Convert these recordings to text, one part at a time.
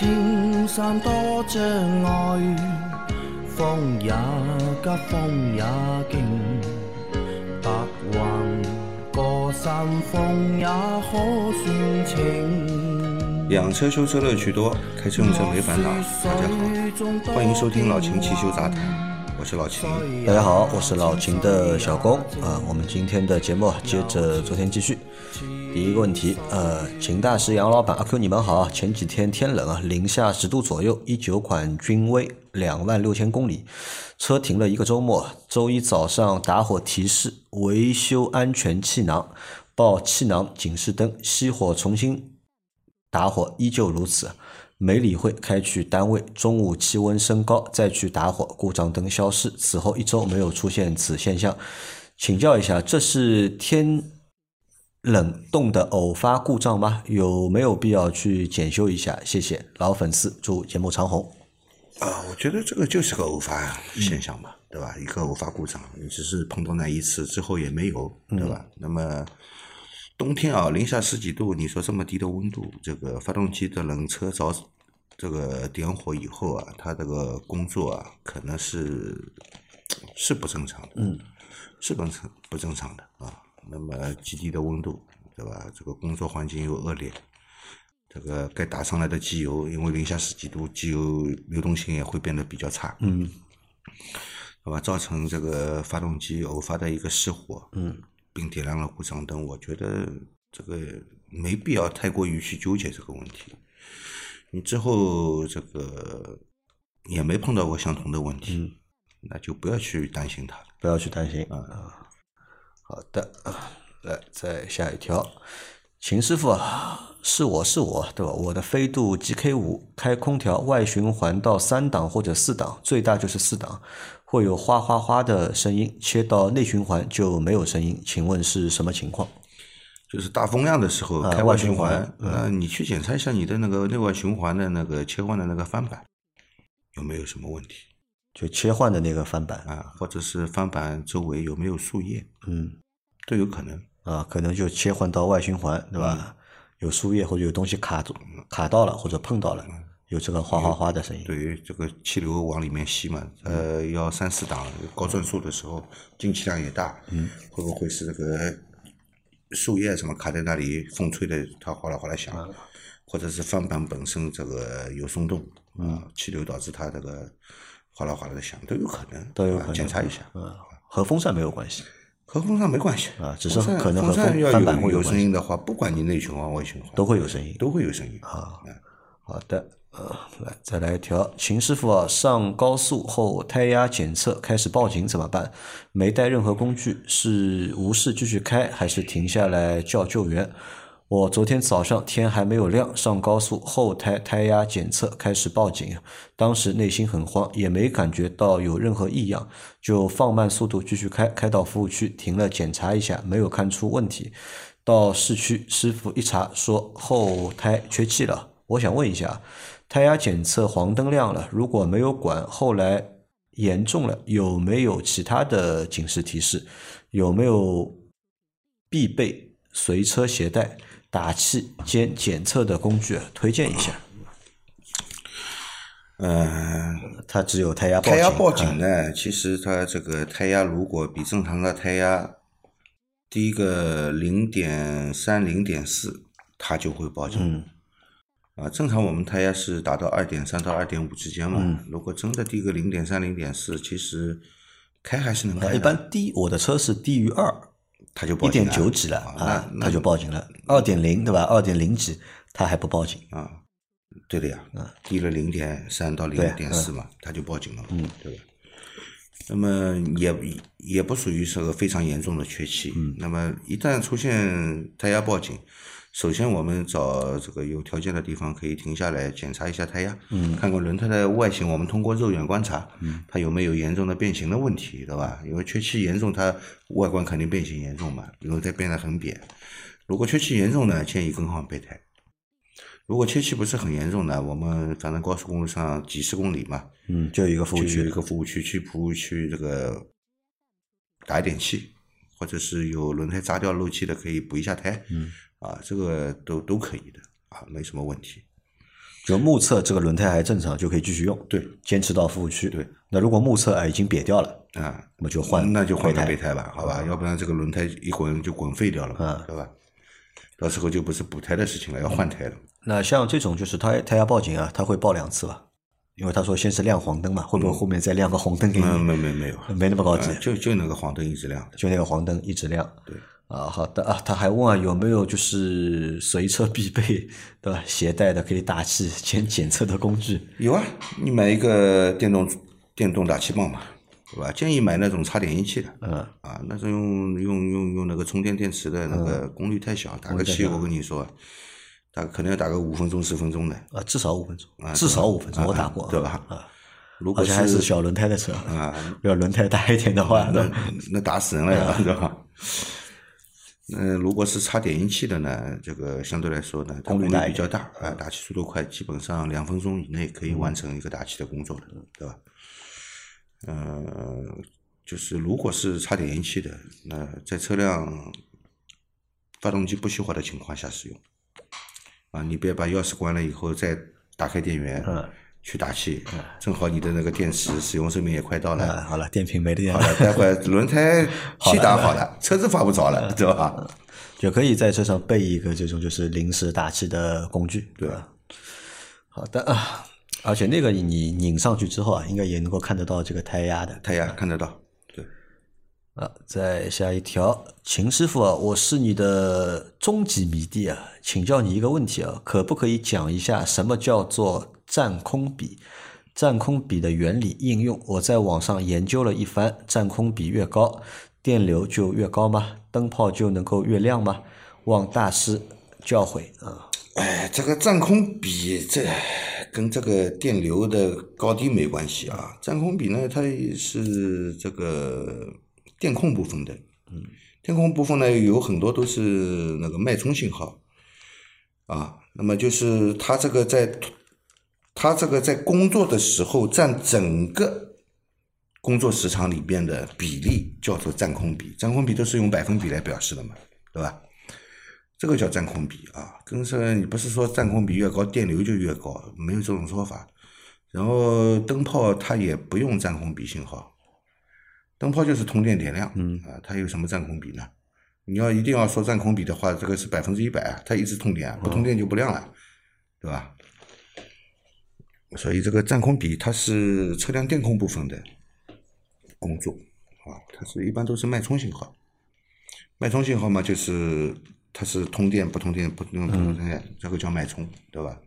青山多障碍，风也急，风也劲，白云过山峰也可算情。养车修车乐趣多，开车用车没烦恼。大家好，欢迎收听老秦汽修杂谈。我是老秦，大家好，我是老秦的小工啊。我们今天的节目接着昨天继续。第一个问题，呃，秦大师、杨老板、阿 Q，你们好。前几天天冷啊，零下十度左右，一九款君威，两万六千公里，车停了一个周末。周一早上打火提示，维修安全气囊，报气囊警示灯熄火，重新打火，依旧如此。没理会，开去单位。中午气温升高，再去打火，故障灯消失。此后一周没有出现此现象。请教一下，这是天冷冻的偶发故障吗？有没有必要去检修一下？谢谢老粉丝，祝节目长红。啊，我觉得这个就是个偶发现象嘛，对吧？一个偶发故障，你只是碰到那一次之后也没有，对吧？那么。冬天啊，零下十几度，你说这么低的温度，这个发动机的冷车着这个点火以后啊，它这个工作啊，可能是是不正常的，嗯，是不正不正常的啊。那么极低的温度，对吧？这个工作环境又恶劣，这个该打上来的机油，因为零下十几度，机油流动性也会变得比较差，嗯，对吧？造成这个发动机偶发的一个失火，嗯。并点亮了故障灯，我觉得这个没必要太过于去纠结这个问题。你之后这个也没碰到过相同的问题，那就不要去担心它了，不要去担心啊。好的，来再下一条，秦师傅啊，是我是我对吧？我的飞度 GK 五开空调外循环到三档或者四档，最大就是四档。会有哗哗哗的声音，切到内循环就没有声音，请问是什么情况？就是大风量的时候开外循环，呃，你去检查一下你的那个内外循环的那个切换的那个翻板有没有什么问题？就切换的那个翻板啊，或者是翻板周围有没有树叶？嗯，都有可能啊，可能就切换到外循环，对吧？有树叶或者有东西卡住、卡到了或者碰到了。有这个哗哗哗的声音，对，这个气流往里面吸嘛，呃，要三四档高转速的时候，进气量也大，嗯，会不会是这个树叶什么卡在那里，风吹的它哗啦哗啦响，或者是翻板本身这个有松动，啊，气流导致它这个哗啦哗啦的响，都有可能，都有可能检查一下，嗯，和风扇没有关系，和风扇没关系啊，只是可能和翻板会有声音的话，不管你内循环外循环都会有声音，都会有声音啊，好的。呃，来再来一条，秦师傅啊，上高速后胎压检测开始报警怎么办？没带任何工具，是无视继续开，还是停下来叫救援？我昨天早上天还没有亮，上高速后胎胎压检测开始报警，当时内心很慌，也没感觉到有任何异样，就放慢速度继续开，开到服务区停了检查一下，没有看出问题。到市区师傅一查说后胎缺气了，我想问一下。胎压检测黄灯亮了，如果没有管，后来严重了，有没有其他的警示提示？有没有必备随车携带打气兼检测的工具？推荐一下。嗯，它只有胎压报警胎压报警呢？其实它这个胎压如果比正常的胎压低个零点三、零点四，它就会报警。啊，正常我们胎压是达到二点三到二点五之间嘛。如果真的低个零点三、零点四，其实开还是能开。一般低，我的车是低于二，它就报警一点九几了啊，他就报警了。二点零对吧？二点零几，他还不报警啊？对的呀，低了零点三到零点四嘛，他就报警了，嗯，对吧？那么也也不属于是个非常严重的缺气。那么一旦出现胎压报警。首先，我们找这个有条件的地方，可以停下来检查一下胎压，嗯看看轮胎的外形。我们通过肉眼观察，嗯它有没有严重的变形的问题，对吧？因为缺气严重，它外观肯定变形严重嘛，轮胎变得很扁。如果缺气严重呢，建议更换备胎。如果缺气不是很严重的，我们反正高速公路上几十公里嘛，嗯，就一个服务区，一个服务区去服务区这个打一点气，或者是有轮胎扎掉漏气的，可以补一下胎。嗯。啊，这个都都可以的啊，没什么问题。就目测这个轮胎还正常，就可以继续用。对，坚持到服务区。对，那如果目测啊已经瘪掉了，啊，那么就换那就换个备备胎吧，好吧，要不然这个轮胎一滚就滚废掉了嘛，对吧？到时候就不是补胎的事情了，要换胎了。那像这种就是胎胎压报警啊，它会报两次吧？因为他说先是亮黄灯嘛，会不会后面再亮个红灯给你？嗯，没没没有，没那么高级啊，就就那个黄灯一直亮。就那个黄灯一直亮。对啊，好的啊，他还问啊有没有就是随车必备对吧？携带的可以打气检检测的工具。有啊，你买一个电动电动打气棒嘛，对吧？建议买那种插点烟器的。嗯。啊，那种用用用用那个充电电池的那个功率太小，打个气我跟你说，打可能要打个五分钟十分钟的。啊，至少五分钟，啊至少五分钟，我打过，对吧啊，如果还是小轮胎的车啊，要轮胎大一点的话，那那打死人了呀，对吧？那如果是插点烟器的呢，这个相对来说呢，它功率比较大啊，打气速度快，基本上两分钟以内可以完成一个打气的工作的，对吧？呃，就是如果是插点烟器的，那在车辆发动机不熄火的情况下使用，啊，你别把钥匙关了以后再打开电源，嗯去打气，正好你的那个电池使用寿命也快到了，啊，好了，电瓶没电好了，待会儿轮胎 气打好了，车子发不着嗯了，对吧？就可以在车上备一个这种就是临时打气的工具，对吧？好的啊，而且那个你拧上去之后啊，应该也能够看得到这个胎压的。胎压看得到，对，啊，再下一条，秦师傅啊，我是你的终极迷弟啊，请教你一个问题啊，可不可以讲一下什么叫做占空比？占空比的原理应用，我在网上研究了一番，占空比越高，电流就越高吗？灯泡就能够越亮吗？望大师教诲啊！哎，这个占空比这跟这个电流的高低没关系啊，占空比呢，它是这个电控部分的，嗯，电控部分呢有很多都是那个脉冲信号，啊，那么就是它这个在它这个在工作的时候占整个工作时长里边的比例叫做占空比，占空比都是用百分比来表示的嘛，对吧？这个叫占空比啊，跟是你不是说占空比越高电流就越高，没有这种说法。然后灯泡它也不用占空比信号，灯泡就是通电点亮，嗯啊，它有什么占空比呢？你要一定要说占空比的话，这个是百分之一百，它一直通电，不通电就不亮了，对吧？所以这个占空比它是车辆电控部分的工作啊，它是一般都是脉冲信号。脉冲信号嘛，就是它是通电不通电不通不通电，这个叫脉冲，对吧？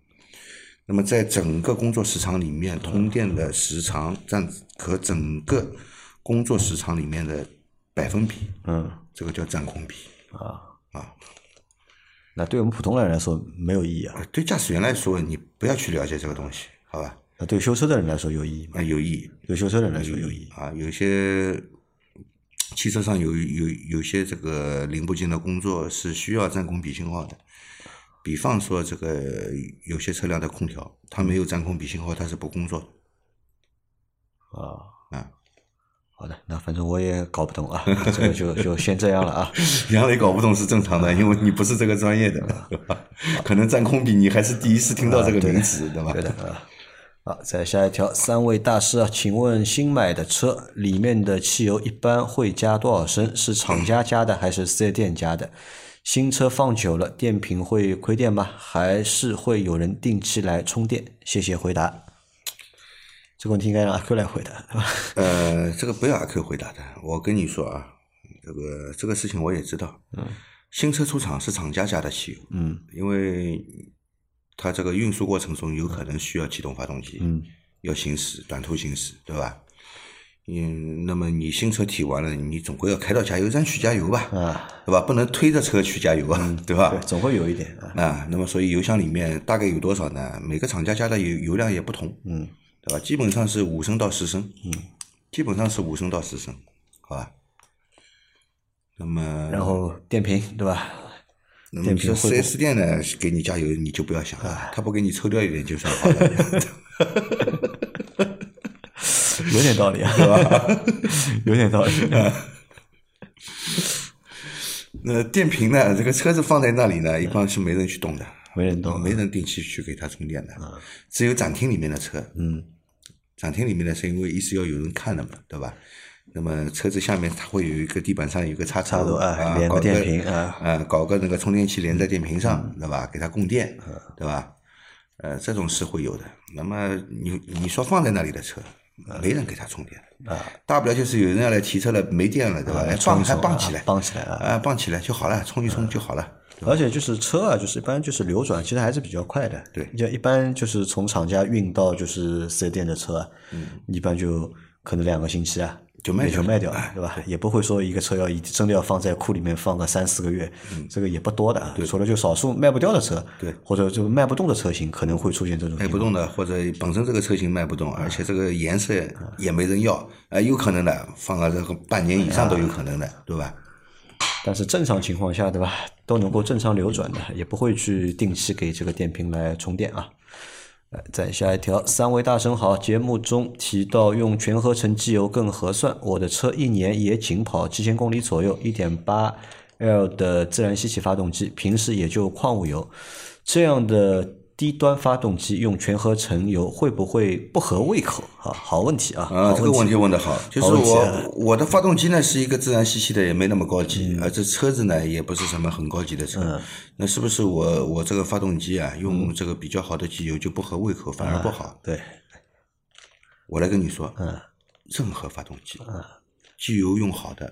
那么在整个工作时长里面，通电的时长占和整个工作时长里面的百分比，嗯这个叫占空比。啊啊，那对我们普通人来说没有意义啊，呃对驾驶员来说，你不要去了解这个东西，好吧？那对修车的人来说有意义吗？啊，有意义，对修车的人来说有意义。啊，有些汽车上有有有些这个零部件的工作是需要占空比信号的，比方说这个有些车辆的空调，它没有占空比信号，它是不工作的。啊啊，好的，那反正我也搞不懂啊，这个就就先这样了啊。杨磊搞不懂是正常的，因为你不是这个专业的？可能占空比你还是第一次听到这个名词，对吧？对的啊。好，再下一条，三位大师啊，请问新买的车里面的汽油一般会加多少升？是厂家加的还是四 S 店加的？新车放久了，电瓶会亏电吗？还是会有人定期来充电？谢谢回答。这个问题应该让阿 Q 来回答，对吧？呃，这个不要阿 Q 回答的，我跟你说啊，这个这个事情我也知道。嗯。新车出厂是厂家加的汽油。嗯。因为它这个运输过程中有可能需要启动发动机。嗯。要行驶短途行驶，对吧？嗯，那么你新车提完了，你总归要开到加油站去加油吧？啊，对吧？不能推着车去加油啊，对吧？对，总会有一点啊。啊，那么所以油箱里面大概有多少呢？每个厂家加的油油量也不同，嗯，对吧？基本上是五升到十升，嗯，基本上是五升到十升，好吧？那么，然后电瓶对吧？那么你说四 S 店呢，给你加油你就不要想了，他不给你抽掉一点就算好了。有点道理啊，对吧？有点道理。那电瓶呢？这个车子放在那里呢，一般是没人去动的，没人动，没人定期去给它充电的，只有展厅里面的车，嗯，展厅里面的车，因为一是要有人看的嘛，对吧？那么车子下面它会有一个地板上有一个插插头头啊连个搞电瓶啊啊，搞个那个充电器连在电瓶上，对吧？给它供电，嗯对吧？呃，这种是会有的。那么你你说放在那里的车，嗯没人给它充电啊大不了就是有人要来提车了，没电了，对吧？哎，绑充一充啊还绑起来，绑起来啊啊，绑起来就好了，充一充就好了。而且就是车啊，就是一般就是流转，其实还是比较快的。对就一般就是从厂家运到就是四 S 店的车啊，一般就可能两个星期啊。也就卖掉就卖掉了，对吧？也不会说一个车要一真的要放在库里面放个三四个月，这个也不多的啊。除了就少数卖不掉的车，对或者就卖不动的车型，可能会出现这种。卖不动的，或者本身这个车型卖不动，而且这个颜色也没人要，哎，有可能的，放个这个半年以上都有可能的，对吧？但是正常情况下，对吧，都能够正常流转的，也不会去定期给这个电瓶来充电啊。来，再下一条，三位大神好，节目中提到用全合成机油更合算，我的车一年也仅跑七千公里左右，一点八 L 的自然吸气发动机，平时也就矿物油，这样的低端发动机用全合成油会不会不合胃口？啊？好问题啊，啊，好这个问题。问得好，就是我我的发动机呢是一个自然吸气的，也没那么高级，而这车子呢也不是什么很高级的车，那是不是我我这个发动机啊用这个比较好的机油就不合胃口，反而不好？对，我来跟你说，任何发动机，机油用好的，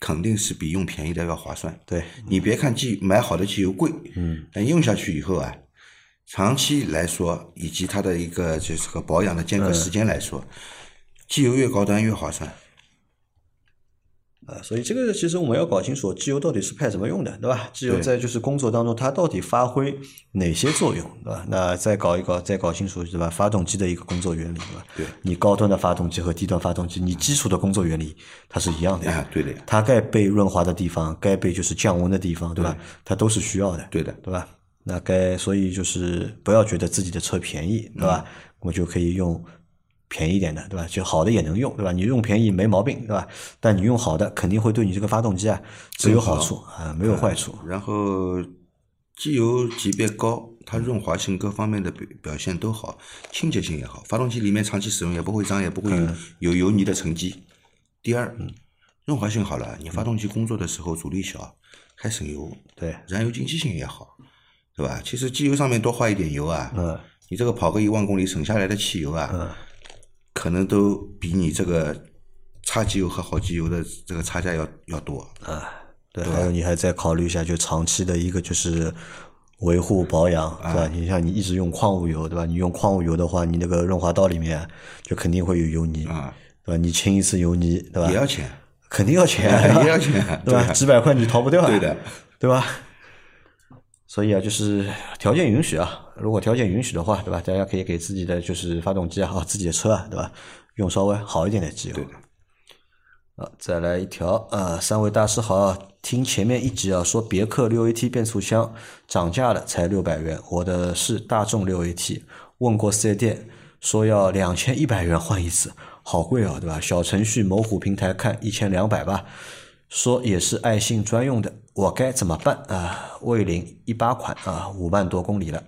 肯定是比用便宜的要划算。对，你别看机买好的机油贵，嗯，但用下去以后啊，长期来说，以及它的一个就是个保养的间隔时间来说，机油越高端越划算。啊，所以这个其实我们要搞清楚机油到底是派什么用的，对吧？机油在就是工作当中它到底发挥哪些作用，对吧？那再搞一搞，再搞清楚，对吧？发动机的一个工作原理，对吧？对，你高端的发动机和低端发动机，你基础的工作原理它是一样的呀。啊，对的，它该被润滑的地方，该被就是降温的地方，对吧？它都是需要的，对的对吧？那该所以就是不要觉得自己的车便宜，对吧？我就可以用便宜一点的，对吧？就好的也能用，对吧？你用便宜没毛病，对吧？但你用好的肯定会对你这个发动机啊只有好处啊，没有坏处。然后机油级别高，它润滑性各方面的表表现都好，清洁性也好，发动机里面长期使用也不会脏，也不会有有油泥的沉积。第二，润滑性好了，你发动机工作的时候阻力小，还省油，对，燃油经济性也好，对吧？其实机油上面多花一点油啊，嗯，你这个跑个一万公里省下来的汽油啊，嗯可能都比你这个差机油和好机油的这个差价要要多啊。对，还有你还再考虑一下，就长期的一个就是维护保养，对吧？你像你一直用矿物油，对吧？你用矿物油的话，你那个润滑道里面就肯定会有油泥，啊对吧？你清一次油泥，对吧？也要钱，肯定要钱，也要钱 对吧？几百块你逃不掉啊，对的，对吧？所以啊，就是条件允许啊，如果条件允许的话，对吧？大家可以给自己的就是发动机啊，自己的车啊，对吧？用稍微好一点的机油。对。啊，再来一条啊，三位大师好啊，听前面一集啊，说别克六 AT 变速箱涨价了，才六百元，我的是大众六 AT，问过四 S 店，说要两千一百元换一次，好贵哦，对吧？小程序某虎平台看一千两百吧，说也是爱信专用的，我该怎么办啊？魏领一八款啊，五万多公里了，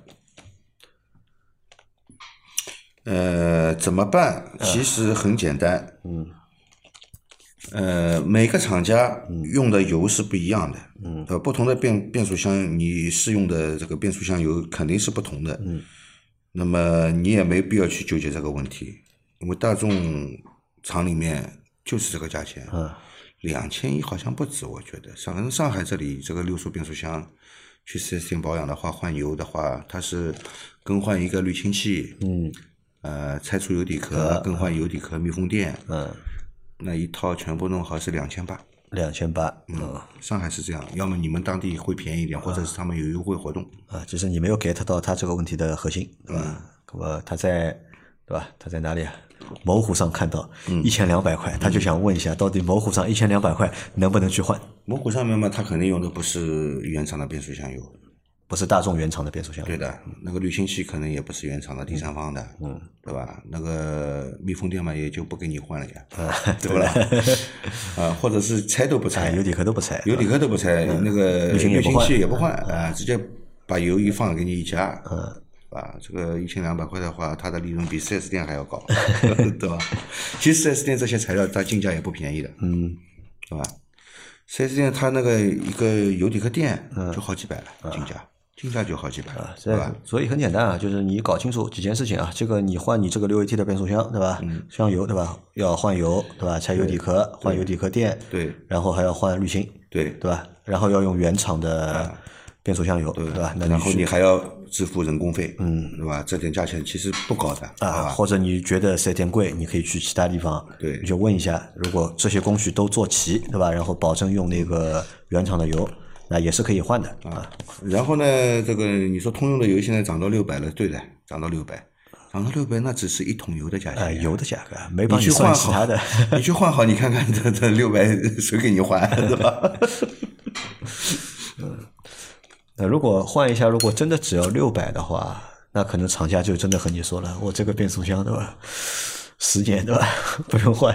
呃，怎么办？其实很简单。嗯。呃，每个厂家用的油是不一样的。嗯。呃，不同的变变速箱，你适用的这个变速箱油肯定是不同的。嗯。那么你也没必要去纠结这个问题，因为大众厂里面就是这个价钱。嗯。两千一好像不止，我觉得。上反正上海这里这个六速变速箱，去四 S 店保养的话，换油的话，它是更换一个滤清器。嗯。呃，拆除油底壳，更换油底壳、密封垫，嗯，那一套全部弄好是两千八。两千八，嗯，上海是这样，要么你们当地会便宜一点，或者是他们有优惠活动。啊，就是你没有 get 到他这个问题的核心，对吧？那么他在对吧？他在哪里啊？某虎上看到一千两百块，他就想问一下，到底某虎上一千两百块能不能去换？某虎上面嘛，他肯定用的不是原厂的变速箱油，不是大众原厂的变速箱油，对的，那个滤清器可能也不是原厂的第三方的，嗯，对吧？那个密封垫嘛，也就不给你换了呀，对。不啦？啊，或者是拆都不拆，哎，油底壳都不拆，油底壳都不拆，那个滤清也滤清不换器也不换，啊，直接把油一放给你一加，嗯，吧，这个一千两百块的话，它的利润比四 S 店还要高，对吧？其实四 S 店这些材料它进价也不便宜的，嗯，对吧？四 S 店它那个一个油底壳垫就好几百了，进价。进价就好几百了，对吧？所以很简单啊，就是你搞清楚几件事情啊。这个你换你这个六 AT 的变速箱，对吧？箱油，对吧？要换油，对吧？拆油底壳，换油底壳垫，对。然后还要换滤芯，对，对吧？然后要用原厂的变速箱油，对吧？然后你还要支付人工费，嗯，对吧？这点价钱其实不高的啊。或者你觉得四 S 店贵，你可以去其他地方，对，你就问一下，如果这些工序都做齐，对吧？然后保证用那个原厂的油。那也是可以换的啊。然后呢，这个你说通用的油现在涨到六百了，对的，涨到六百，涨到六百，那只是一桶油的价钱，油的价格，没帮你算其他的。你去换好，你看看这这六百 谁给你换，是吧？那如果换一下，如果真的只要六百的话，那可能厂家就真的和你说了，我这个变速箱对吧，十年对吧，不用换，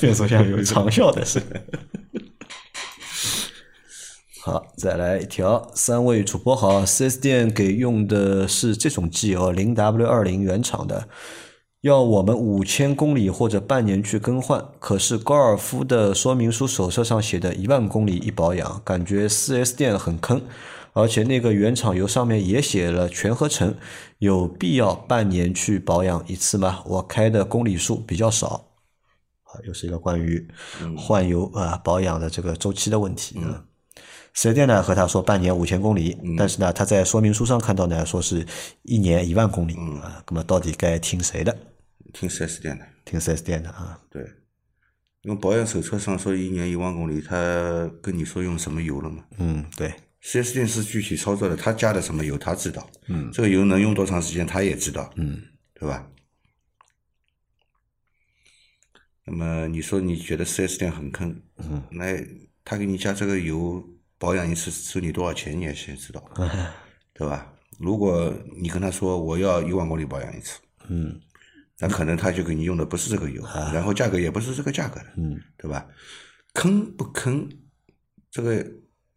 变速箱有长效的是。好，再来一条。三位主播好，四 S 店给用的是这种机油，零 W 二零原厂的，要我们五千公里或者半年去更换。可是高尔夫的说明书手册上写的一万公里一保养，感觉四 S 店很坑。而且那个原厂油上面也写了全合成，有必要半年去保养一次吗？我开的公里数比较少。好，又是一个关于换油啊保养的这个周期的问题。嗯。四 S 店呢和他说半年五千公里，但是呢他在说明书上看到呢说是一年一万公里啊，那么到底该听谁的？听四 S 店的，听四 S 店的啊。对，因为保养手册上说一年一万公里，他跟你说用什么油了吗？嗯，对。四 S 店是具体操作的，他加的什么油他知道，嗯，这个油能用多长时间他也知道，嗯，对吧？那么你说你觉得四 S 店很坑，嗯，那他给你加这个油。保养一次收你多少钱，你也先知道，对吧？如果你跟他说我要一万公里保养一次，嗯，那可能他就给你用的不是这个油，然后价格也不是这个价格的，嗯，对吧？坑不坑？这个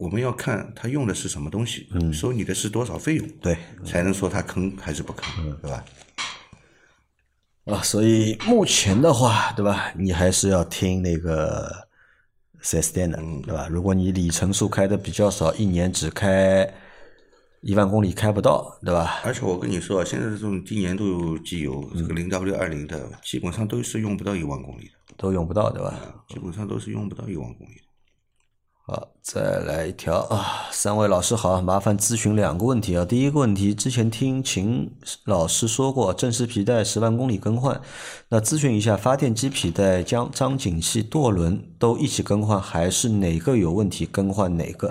我们要看他用的是什么东西，收你的是多少费用，对，才能说他坑还是不坑，对吧？啊，所以目前的话，对吧？你还是要听那个。四 S 店的，对吧？如果你里程数开的比较少，一年只开一万公里开不到，对吧？而且我跟你说，现在这种低粘度机油，这个零 W 二零的，基本上都是用不到一万公里的，都用不到，对吧？基本上都是用不到一万公里。好，再来一条啊！三位老师好，麻烦咨询两个问题啊。第一个问题，之前听秦老师说过，正时皮带十万公里更换，那咨询一下，发电机皮带、将张紧器、舵轮都一起更换，还是哪个有问题更换哪个？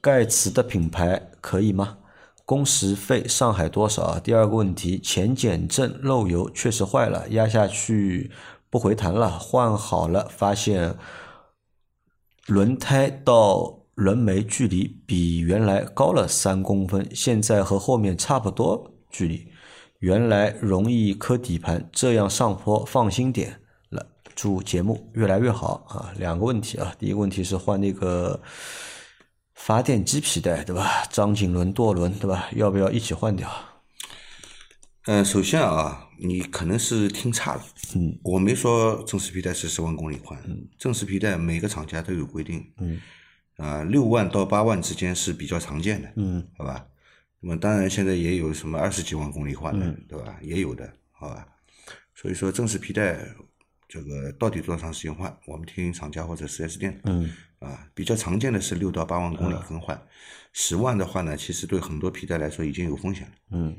盖茨的品牌可以吗？工时费上海多少？第二个问题，前减震漏油确实坏了，压下去不回弹了，换好了，发现。轮胎到轮眉距离比原来高了三公分，现在和后面差不多距离。原来容易磕底盘，这样上坡放心点了。祝节目越来越好啊！两个问题啊，第一个问题是换那个发电机皮带，对吧？张紧轮、舵轮，对吧？要不要一起换掉？嗯，首先啊，你可能是听差了。嗯，我没说正时皮带是十万公里换。嗯，正时皮带每个厂家都有规定。嗯，啊，六万到八万之间是比较常见的。嗯，好吧。那么当然现在也有什么二十几万公里换的，对吧？也有的，好吧。所以说正时皮带这个到底多长时间换？我们听厂家或者四 S 店。嗯，啊，比较常见的是六到八万公里更换。十万的话呢，其实对很多皮带来说已经有风险了。嗯。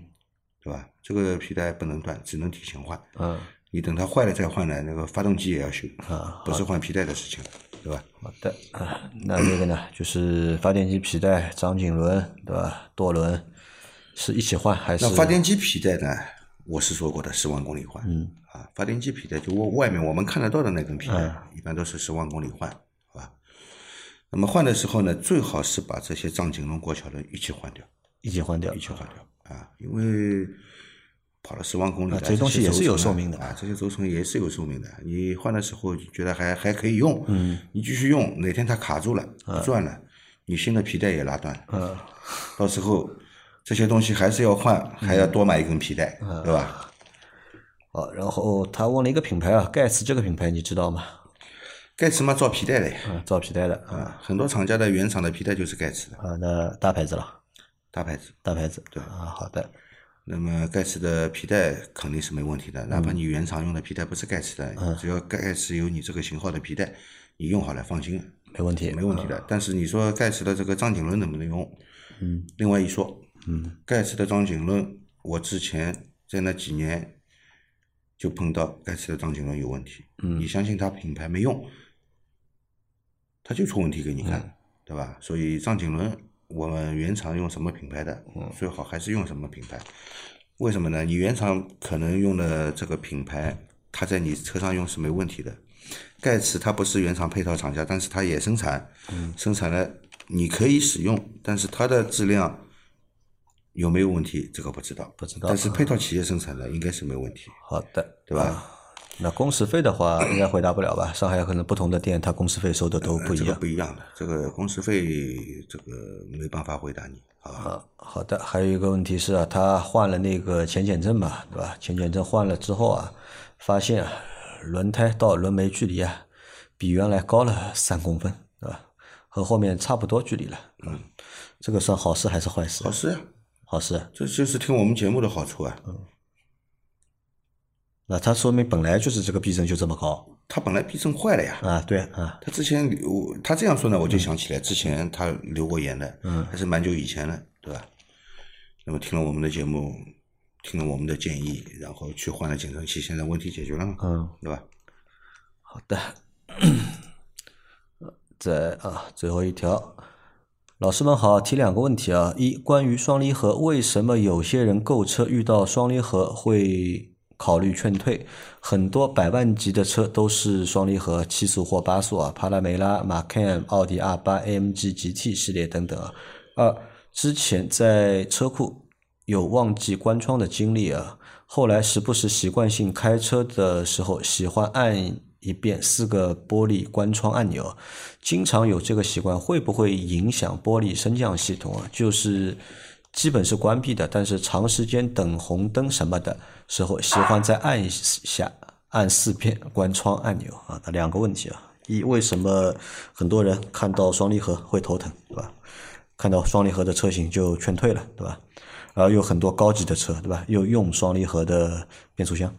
对吧？这个皮带不能断，只能提前换。嗯，你等它坏了再换呢，那个发动机也要修。啊，不是换皮带的事情，对吧？好的啊，那这个呢，就是发电机皮带、张紧轮，对吧？舵轮是一起换还是？那发电机皮带呢？我是说过的，十万公里换。嗯，啊，发电机皮带就外外面我们看得到的那根皮带，一般都是十万公里换，好吧？那么换的时候呢，最好是把这些张紧轮、过桥轮一起换掉。一起换掉，一起换掉。啊，因为跑了十万公里，这些东西也是有寿命的啊，这些轴承也是有寿命的。你换的时候觉得还还可以用，嗯，你继续用，哪天它卡住了不转了，你新的皮带也拉断了，嗯，到时候这些东西还是要换，还要多买一根皮带，嗯对吧？好，然后他问了一个品牌啊，盖茨这个品牌你知道吗？盖茨嘛造皮带的呀，啊，造皮带的啊啊，很多厂家的原厂的皮带就是盖茨的啊，那大牌子了，大牌子。大牌子。对。啊，好的，那么盖茨的皮带肯定是没问题的，嗯。哪怕你原厂用的皮带不是盖茨的，只要盖茨有你这个型号的皮带，你用好了放心，没问题，没问题的。但是你说盖茨的这个张景伦能不能用？嗯，另外一说，嗯，盖茨的张景伦，我之前在那几年就碰到盖茨的张景伦有问题，嗯。你相信他品牌没用，他就出问题给你看，嗯。对吧？所以张景轮我们原厂用什么品牌的，嗯最好还是用什么品牌。为什么呢？你原厂可能用的这个品牌，它在你车上用是没问题的。盖茨它不是原厂配套厂家，但是它也生产，嗯生产了你可以使用，但是它的质量有没有问题，这个不知道。不知道但是配套企业生产的应该是没问题，好的，对吧？啊那工时费的话，应该回答不了吧？上海可能不同的店，它工时费收的都不一呃这个样。不一样的，这个工时费这个没办法回答你，好吧？啊，好的，还有一个问题是啊，他换了那个前减震嘛，对吧？前减震换了之后啊，发现啊，轮胎到轮眉距离啊，比原来高了三公分，对吧？和后面差不多距离了，嗯，这个算好事还是坏事？好事呀，好事。这就是听我们节目的好处啊。那它说明本来就是这个避震就这么高。他本来避震坏了呀，啊，对啊，他之前留他这样说呢，我就想起来之前他留过言的，嗯。还是蛮久以前了，对吧？那么听了我们的节目，听了我们的建议，然后去换了减震器，现在问题解决了嘛，嗯，对吧？好的，再啊，最后一条，老师们好，提两个问题啊。一，关于双离合，为什么有些人购车遇到双离合会考虑劝退？很多百万级的车都是双离合，七速或八速啊，帕拉梅拉、马 can、奥迪 R 八、AMG GT 系列等等啊。二，之前在车库有忘记关窗的经历啊，后来时不时习惯性开车的时候，喜欢按一遍四个玻璃关窗按钮，经常有这个习惯，会不会影响玻璃升降系统啊？就是基本是关闭的，但是长时间等红灯什么的时候，喜欢再按一下，按四遍关窗按钮啊。那两个问题啊，一为什么很多人看到双离合会头疼，对吧？看到双离合的车型就劝退了，对吧？然后有很多高级的车，对吧？又用双离合的变速箱，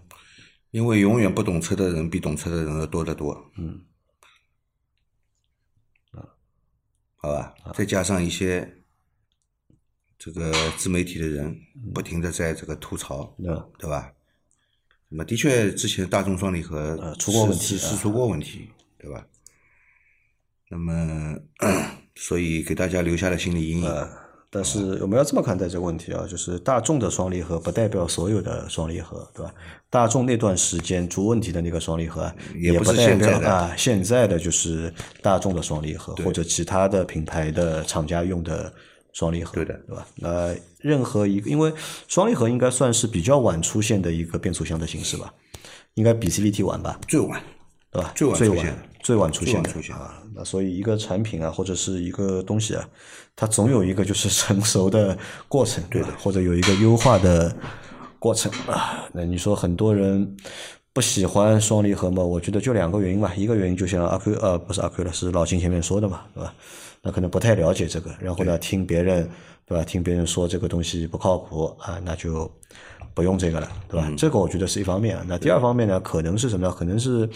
因为永远不懂车的人比懂车的人要多得多，嗯，好吧？再加上一些这个自媒体的人不停的在这个吐槽，嗯对吧？那么的确，之前大众双离合呃出过问题啊是出过问题，对吧？那么，所以给大家留下了心理阴影。呃，但是我们要这么看待这个问题啊，就是大众的双离合不代表所有的双离合，对吧？大众那段时间出问题的那个双离合啊，也不代现在的表啊，现在的就是大众的双离合或者其他的品牌的厂家用的双离合，对的对吧？那任何一个，因为双离合应该算是比较晚出现的一个变速箱的形式吧，应该比 CVT 晚吧，最晚，对吧？最晚最晚出现的最晚出现的最晚出现的啊。那所以一个产品啊，或者是一个东西啊，它总有一个就是成熟的过程，对的？或者有一个优化的过程啊。那你说很多人不喜欢双离合嘛？我觉得就两个原因吧。一个原因就像阿 Q 呃不是阿 Q 了，是老金前面说的嘛，对吧？那可能不太了解这个，然后呢听别人对吧？听别人说这个东西不靠谱啊，那就不用这个了，对吧？这个我觉得是一方面啊。那第二方面呢，可能是什么呢？可能是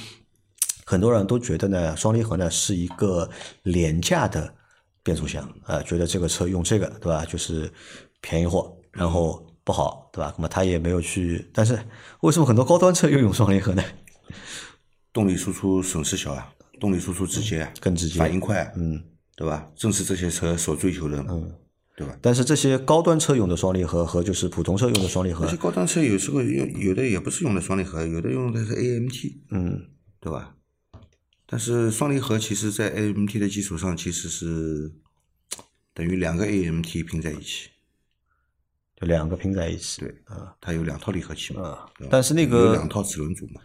很多人都觉得呢，双离合呢是一个廉价的变速箱啊、觉得这个车用这个对吧，就是便宜货，然后不好对吧？那么他也没有去，但是为什么很多高端车又用双离合呢？动力输出损失小啊，动力输出直接啊，更直接反应快，嗯，对吧？正是这些车所追求的，嗯，对吧？但是这些高端车用的双离合和就是普通车用的双离合而且，高端车有时候用有的也不是用的双离合，有的用的是 AMT，嗯，对吧？但是双离合其实在 AMT 的基础上，其实是等于两个 AMT 拼在一起，就两个拼在一起，对啊。它有两套离合器嘛，啊，但是那有个两套齿轮组嘛，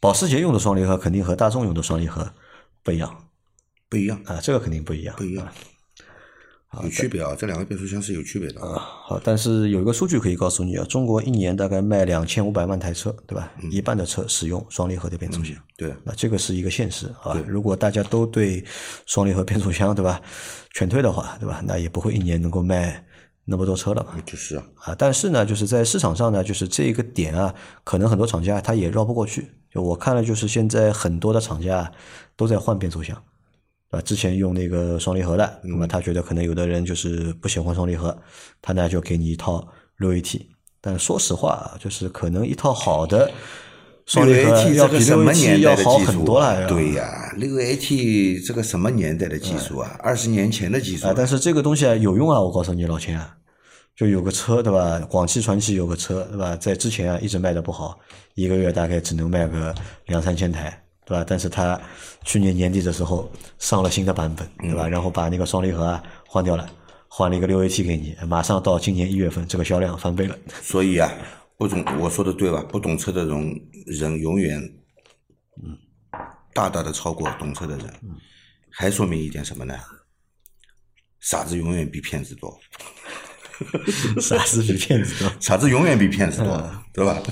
保时捷用的双离合肯定和大众用的双离合不一样不一样，啊，这个肯定不一样，不一样啊。有区别啊，这两个变速箱是有区别的。啊，好，但是有一个数据可以告诉你啊，中国一年大概卖两千五百万台车，对吧？一半的车使用双离合的变速箱，对，那这个是一个现实啊。如果大家都对双离合变速箱，对吧，全推的话，对吧？那也不会一年能够卖那么多车了嘛。就是啊，啊，但是呢，就是在市场上呢，就是这个点啊，可能很多厂家他也绕不过去。就我看了，就是现在很多的厂家都在换变速箱。啊，之前用那个双离合的，那么他觉得可能有的人就是不喜欢双离合，他呢就给你一套六 AT。但说实话啊，就是可能一套好的双离合要比六 AT 要好很多了。啊？对呀，六 AT 这个什么年代的技术啊？二十年前的技术啊，。但是这个东西啊有用啊，我告诉你老秦啊，就有个车对吧？广汽传祺有个车对吧？在之前啊一直卖的不好，一个月大概只能卖个两三千台。对吧？但是它去年年底的时候上了新的版本，对吧？然后把那个双离合啊换掉了，换了一个六 AT 给你，马上到今年一月份，这个销量翻倍了。所以啊，不懂我说的对吧？不懂车的人人永远，嗯，大大的超过懂车的人，还说明一点什么呢？傻子永远比骗子多，傻子比骗子多。傻子永远比骗子多，对吧？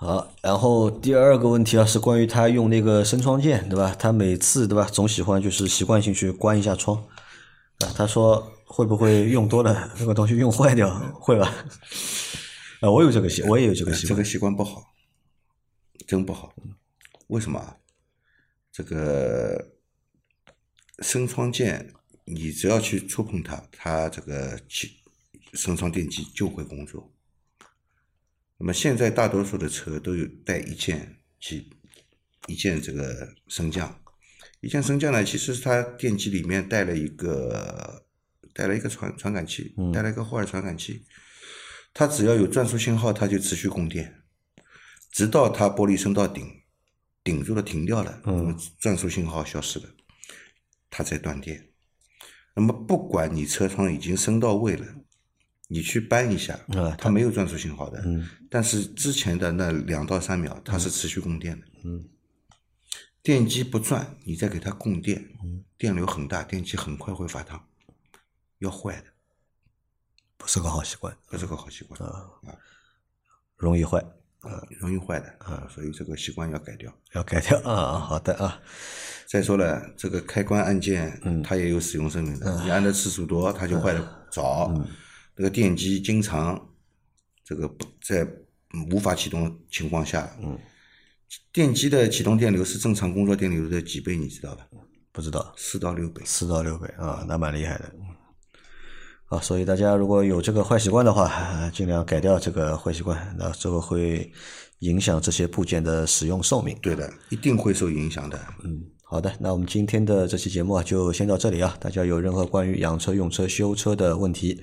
好，然后第二个问题啊，是关于他用那个升窗键，对吧？他每次对吧，总喜欢就是习惯性去关一下窗，啊，他说会不会用多了那个东西用坏掉？会吧？啊，我有这个习，我也有这个习惯这个。习惯不好，真不好。为什么啊？这个升窗键，你只要去触碰它，它这个起升窗电机就会工作。那么现在大多数的车都有带一键机一键这个升降，一键升降呢，其实它电机里面带了一个带了一个传传感器，带了一个霍尔传感器，它只要有转速信号，它就持续供电，直到它玻璃升到顶，顶住了停掉了，那么转速信号消失了，它才断电。那么不管你车窗已经升到位了，你去扳一下，啊它没有转速信号的，嗯但是之前的那两到三秒，它是持续供电的。电机不转，你再给它供电，电流很大，电机很快会发烫，要坏的，不是个好习惯，不是个好习惯啊，容易坏，容易坏的啊，所以这个习惯要改掉。要改掉啊。好的啊，再说了，这个开关按键，它也有使用寿命的，你按的次数多，它就坏的早。这个电机经常这个不在嗯无法启动情况下，嗯电机的启动电流是正常工作电流的几倍，你知道吧？不知道四到六倍。四到六倍啊，那蛮厉害的。啊，所以大家如果有这个坏习惯的话，啊尽量改掉这个坏习惯，那这个会影响这些部件的使用寿命。对的，一定会受影响的。嗯，好的，那我们今天的这期节目啊，就先到这里啊。大家有任何关于养车、用车、修车的问题，